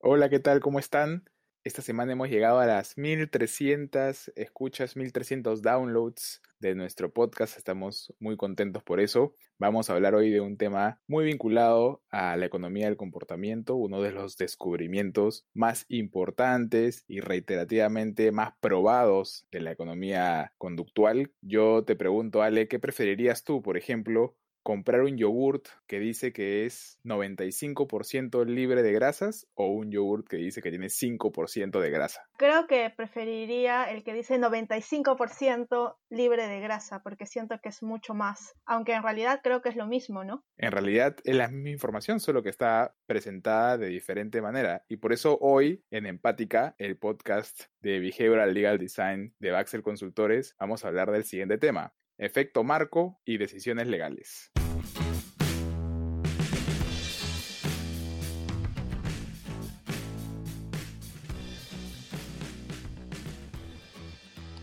Hola, ¿qué tal? ¿Cómo están? Esta semana hemos llegado a las 1300 escuchas, 1300 downloads de nuestro podcast. Estamos muy contentos por eso. Vamos a hablar hoy de un tema muy vinculado a la economía del comportamiento, uno de los descubrimientos más importantes y reiterativamente más probados de la economía conductual. Yo te pregunto, Ale, ¿qué preferirías tú, por ejemplo, comprar un yogurt que dice que es 95% libre de grasas o un yogurt que dice que tiene 5% de grasa? Creo que preferiría el que dice 95% libre de grasa porque siento que es mucho más, aunque en realidad creo que es lo mismo, ¿no? En realidad es la misma información, solo que está presentada de diferente manera y por eso hoy en Empática, el podcast de Behavioral Legal Design de Baxel Consultores, vamos a hablar del siguiente tema, efecto marco y decisiones legales.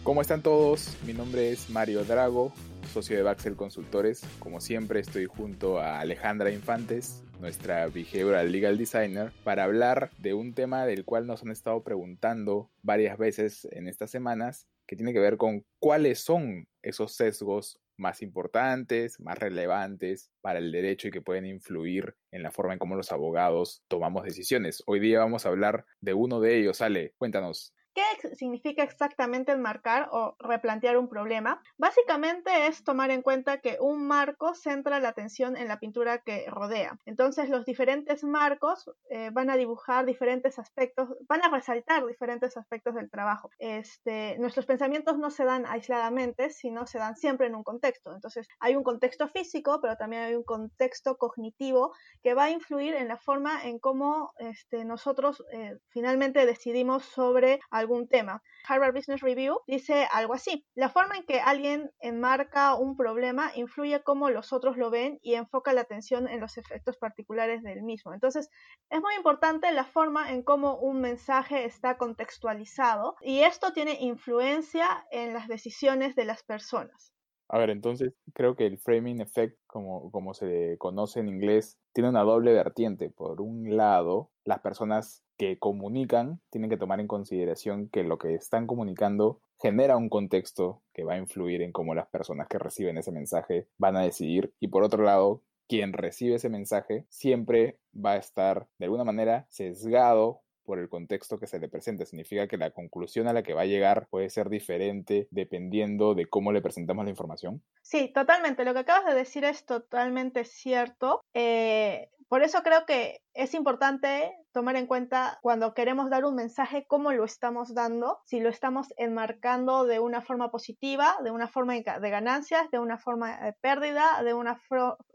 ¿Cómo están todos? Mi nombre es Mario Drago, socio de Baxel Consultores. Como siempre estoy junto a Alejandra Infantes, nuestra Behavioral Legal Designer, para hablar de un tema del cual nos han estado preguntando varias veces en estas semanas, que tiene que ver con cuáles son esos sesgos más importantes, más relevantes para el derecho y que pueden influir en la forma en cómo los abogados tomamos decisiones. Hoy día vamos a hablar de uno de ellos. Ale, cuéntanos. ¿Qué significa exactamente enmarcar o replantear un problema? Básicamente es tomar en cuenta que un marco centra la atención en la pintura que rodea. Entonces los diferentes marcos eh, van a dibujar diferentes aspectos, van a resaltar diferentes aspectos del trabajo. Este, nuestros pensamientos no se dan aisladamente, sino se dan siempre en un contexto. Entonces hay un contexto físico, pero también hay un contexto cognitivo que va a influir en la forma en cómo este, nosotros eh, finalmente decidimos sobre algún tema. Harvard Business Review dice algo así. La forma en que alguien enmarca un problema influye cómo los otros lo ven y enfoca la atención en los efectos particulares del mismo. Entonces, es muy importante la forma en cómo un mensaje está contextualizado y esto tiene influencia en las decisiones de las personas. A ver, entonces creo que el framing effect, como, como se conoce en inglés, tiene una doble vertiente. Por un lado, las personas que comunican tienen que tomar en consideración que lo que están comunicando genera un contexto que va a influir en cómo las personas que reciben ese mensaje van a decidir. Y por otro lado, quien recibe ese mensaje siempre va a estar de alguna manera sesgado por el contexto que se le presenta. Significa que la conclusión a la que va a llegar puede ser diferente dependiendo de cómo le presentamos la información. Sí, totalmente. Lo que acabas de decir es totalmente cierto. Eh, por eso creo que es importante tomar en cuenta cuando queremos dar un mensaje cómo lo estamos dando, si lo estamos enmarcando de una forma positiva, de una forma de ganancias, de una forma de pérdida, de una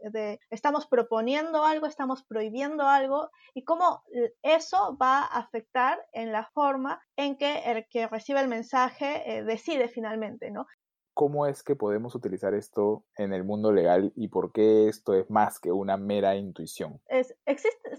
de estamos proponiendo algo, estamos prohibiendo algo y cómo eso va a afectar en la forma en que el que recibe el mensaje eh, decide finalmente, ¿no? Cómo es que podemos utilizar esto en el mundo legal y por qué esto es más que una mera intuición. Es,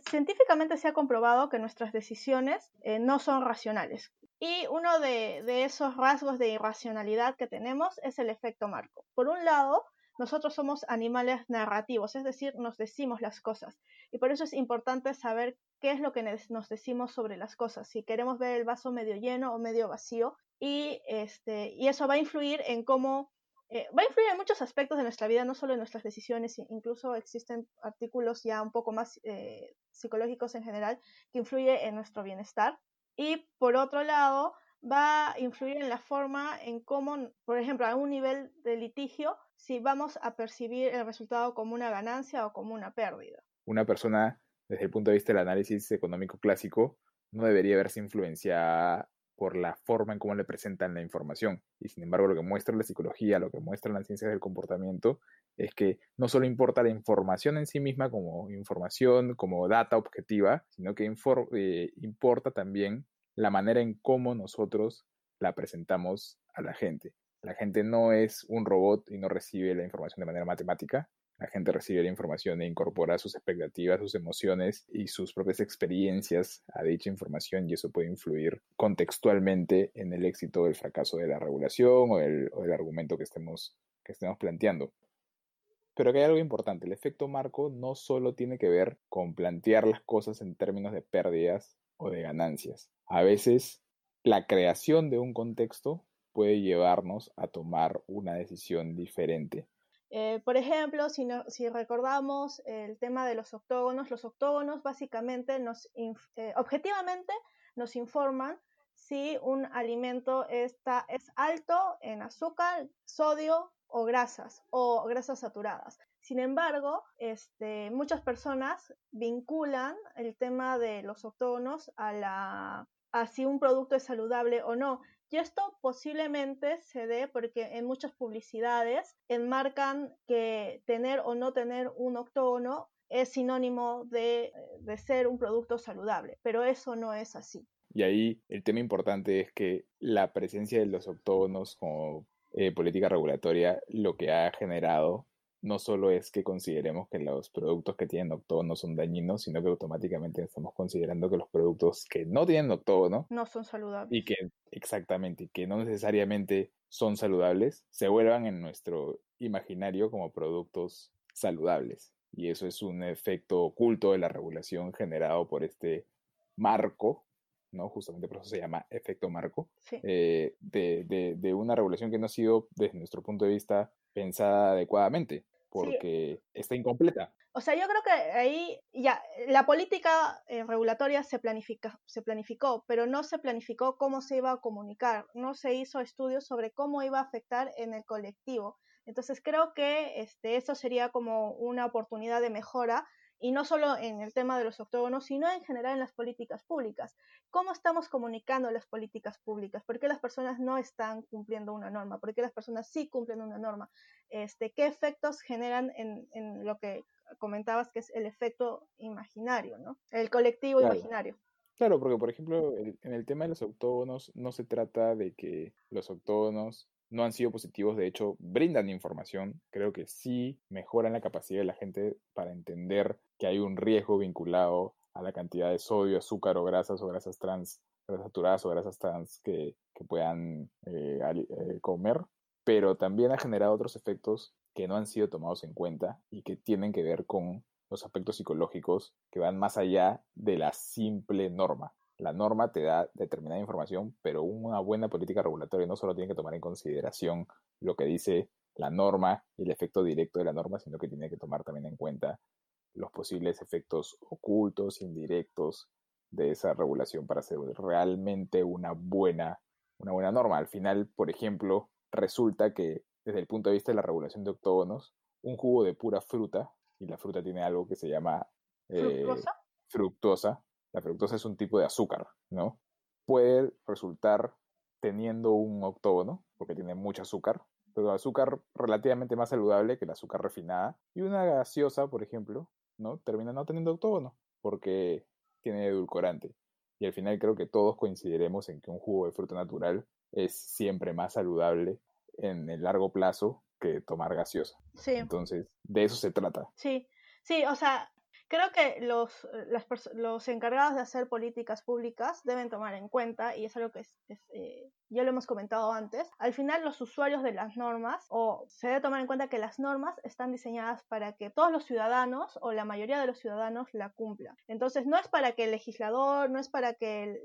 científicamente se ha comprobado que nuestras decisiones eh, no son racionales. Y uno de esos rasgos de irracionalidad que tenemos es el efecto marco. Por un lado, nosotros somos animales narrativos, es decir, nos decimos las cosas. Y por eso es importante saber qué es lo que nos decimos sobre las cosas, si queremos ver el vaso medio lleno o medio vacío, y, este, y eso va a influir en cómo, eh, va a influir en muchos aspectos de nuestra vida, no solo en nuestras decisiones, incluso existen artículos ya un poco más eh, psicológicos en general que influye en nuestro bienestar. Y por otro lado, va a influir en la forma en cómo, por ejemplo, a un nivel de litigio, si vamos a percibir el resultado como una ganancia o como una pérdida. Una persona, desde el punto de vista del análisis económico clásico, no debería verse influenciada por la forma en cómo le presentan la información. Y sin embargo, lo que muestra la psicología, lo que muestra las ciencias del comportamiento, es que no solo importa la información en sí misma como información, como data objetiva, sino que eh, importa también la manera en cómo nosotros la presentamos a la gente. La gente no es un robot y no recibe la información de manera matemática, la gente recibe la información e incorpora sus expectativas, sus emociones y sus propias experiencias a dicha información y eso puede influir contextualmente en el éxito o el fracaso de la regulación o el, argumento que estemos, planteando. Pero que hay algo importante, el efecto marco no solo tiene que ver con plantear las cosas en términos de pérdidas o de ganancias. A veces la creación de un contexto puede llevarnos a tomar una decisión diferente. Eh, por ejemplo, si, si, recordamos el tema de los octógonos, los octógonos básicamente nos, eh, objetivamente nos informan si un alimento está, es alto en azúcar, sodio o grasas o grasas saturadas. Sin embargo, este, muchas personas vinculan el tema de los octógonos a, la, a si un producto es saludable o no. Y esto posiblemente se dé porque en muchas publicidades enmarcan que tener o no tener un octógono es sinónimo de, de ser un producto saludable, pero eso no es así. Y ahí el tema importante es que la presencia de los octógonos como eh, política regulatoria lo que ha generado no solo es que consideremos que los productos que tienen octógono son dañinos, sino que automáticamente estamos considerando que los productos que no tienen octógono no son saludables. Y que exactamente, que no necesariamente son saludables, se vuelvan en nuestro imaginario como productos saludables. Y eso es un efecto oculto de la regulación generado por este marco ¿no? Justamente por eso se llama efecto marco, eh, de, una regulación que no ha sido, desde nuestro punto de vista, pensada adecuadamente, porque está incompleta. O sea, yo creo que ahí ya la política eh, regulatoria se, planifica, se planificó, pero no se planificó cómo se iba a comunicar, no se hizo estudios sobre cómo iba a afectar en el colectivo. Entonces creo que este, eso sería como una oportunidad de mejora y no solo en el tema de los octógonos, sino en general en las políticas públicas. ¿Cómo estamos comunicando las políticas públicas? ¿Por qué las personas no están cumpliendo una norma? ¿Por qué las personas sí cumplen una norma? Este, ¿Qué efectos generan en, en lo que comentabas que es el efecto imaginario, ¿no? El colectivo imaginario. Claro, porque por ejemplo, en el tema de los octógonos no se trata de que los octógonos no han sido positivos, de hecho, brindan información, creo que sí mejoran la capacidad de la gente para entender que hay un riesgo vinculado a la cantidad de sodio, azúcar o grasas o grasas trans, grasas saturadas o grasas trans que, puedan eh, eh, comer, pero también ha generado otros efectos que no han sido tomados en cuenta y que tienen que ver con los aspectos psicológicos que van más allá de la simple norma. La norma te da determinada información, pero una buena política regulatoria no solo tiene que tomar en consideración lo que dice la norma y el efecto directo de la norma, sino que tiene que tomar también en cuenta los posibles efectos ocultos, indirectos de esa regulación para hacer realmente una buena, una buena norma. Al final, por ejemplo, resulta que desde el punto de vista de la regulación de octógonos, un jugo de pura fruta, y la fruta tiene algo que se llama eh, fructosa, la fructosa es un tipo de azúcar, ¿no? Puede resultar teniendo un octógono, porque tiene mucho azúcar, pero azúcar relativamente más saludable que la azúcar refinada. Y una gaseosa, por ejemplo, ¿no? Termina no teniendo octógono, porque tiene edulcorante. Y al final creo que todos coincidiremos en que un jugo de fruta natural es siempre más saludable en el largo plazo que tomar gaseosa. Sí. Entonces, de eso se trata. Sí, sí, o sea, Creo que los, los encargados de hacer políticas públicas deben tomar en cuenta, y es algo que es, eh, ya lo hemos comentado antes, al final los usuarios de las normas, o se debe tomar en cuenta que las normas están diseñadas para que todos los ciudadanos o la mayoría de los ciudadanos la cumplan. Entonces no es para que el legislador, no es para que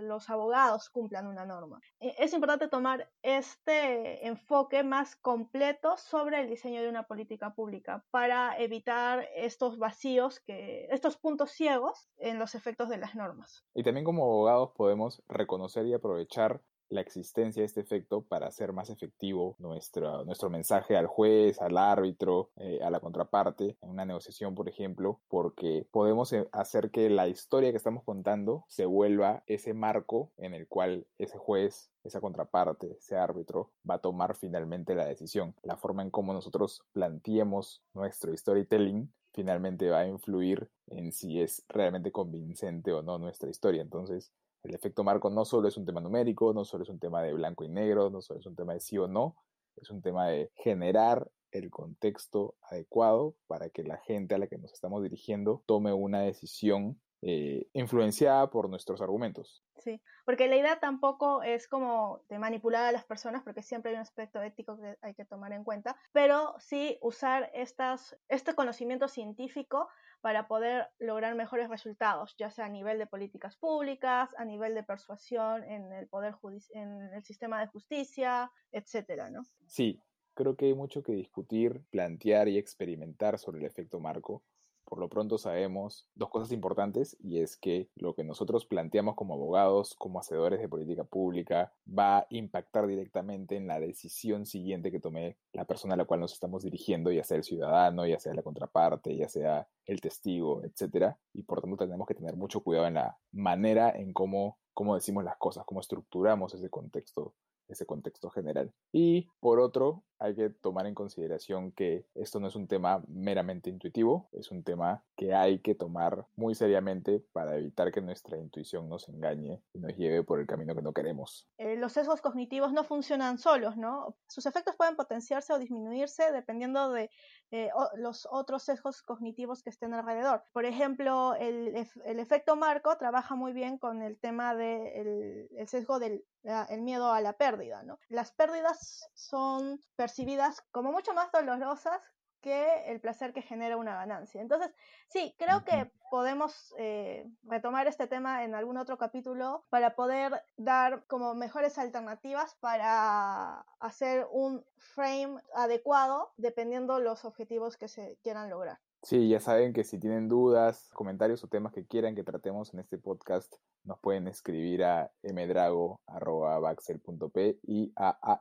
los abogados cumplan una norma. E, es importante tomar este enfoque más completo sobre el diseño de una política pública para evitar estos vacíos que, estos puntos ciegos en los efectos de las normas. Y también como abogados podemos reconocer y aprovechar la existencia de este efecto para hacer más efectivo nuestro, nuestro mensaje al juez, al árbitro, eh, a la contraparte, en una negociación, por ejemplo, porque podemos eh, hacer que la historia que estamos contando se vuelva ese marco en el cual ese juez, esa contraparte, ese árbitro va a tomar finalmente la decisión. La forma en cómo nosotros planteemos nuestro storytelling finalmente va a influir en si es realmente convincente o no nuestra historia. Entonces, el efecto marco no solo es un tema numérico, no solo es un tema de blanco y negro, no solo es un tema de sí o no, es un tema de generar el contexto adecuado para que la gente a la que nos estamos dirigiendo tome una decisión eh, influenciada por nuestros argumentos. Sí, porque la idea tampoco es como de manipular a las personas, porque siempre hay un aspecto ético que hay que tomar en cuenta, pero sí usar estas, este conocimiento científico para poder lograr mejores resultados, ya sea a nivel de políticas públicas, a nivel de persuasión en el poder en el sistema de justicia, etcétera, ¿no? Sí, creo que hay mucho que discutir, plantear y experimentar sobre el efecto marco por lo pronto sabemos dos cosas importantes y es que lo que nosotros planteamos como abogados, como hacedores de política pública, va a impactar directamente en la decisión siguiente que tome la persona a la cual nos estamos dirigiendo, ya sea el ciudadano, ya sea la contraparte, ya sea el testigo, etc. Y por tanto tenemos que tener mucho cuidado en la manera en cómo, cómo decimos las cosas, cómo estructuramos ese contexto ese contexto general. Y por otro, hay que tomar en consideración que esto no es un tema meramente intuitivo, es un tema que hay que tomar muy seriamente para evitar que nuestra intuición nos engañe y nos lleve por el camino que no queremos. Eh, los sesgos cognitivos no funcionan solos, ¿no? Sus efectos pueden potenciarse o disminuirse dependiendo de eh, los otros sesgos cognitivos que estén alrededor. Por ejemplo, el, efecto marco trabaja muy bien con el tema del el sesgo del el miedo a la pérdida, ¿no? Las pérdidas son percibidas como mucho más dolorosas que el placer que genera una ganancia. Entonces, sí, creo que podemos eh, retomar este tema en algún otro capítulo para poder dar como mejores alternativas para hacer un frame adecuado dependiendo los objetivos que se quieran lograr. Sí, ya saben que si tienen dudas, comentarios o temas que quieran que tratemos en este podcast, nos pueden escribir a mdrago.baxel.p y a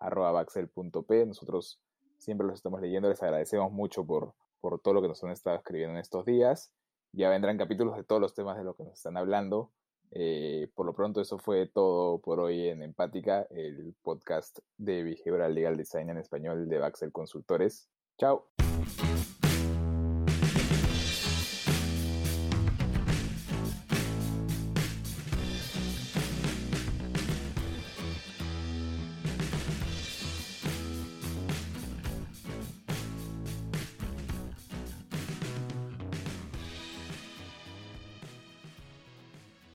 ainfantes.baxel.p. Nosotros siempre los estamos leyendo, les agradecemos mucho por, por todo lo que nos han estado escribiendo en estos días. Ya vendrán capítulos de todos los temas de los que nos están hablando. Eh, por lo pronto, eso fue todo por hoy en Empática, el podcast de Behavioral Legal Design en español de Baxel Consultores. Chao.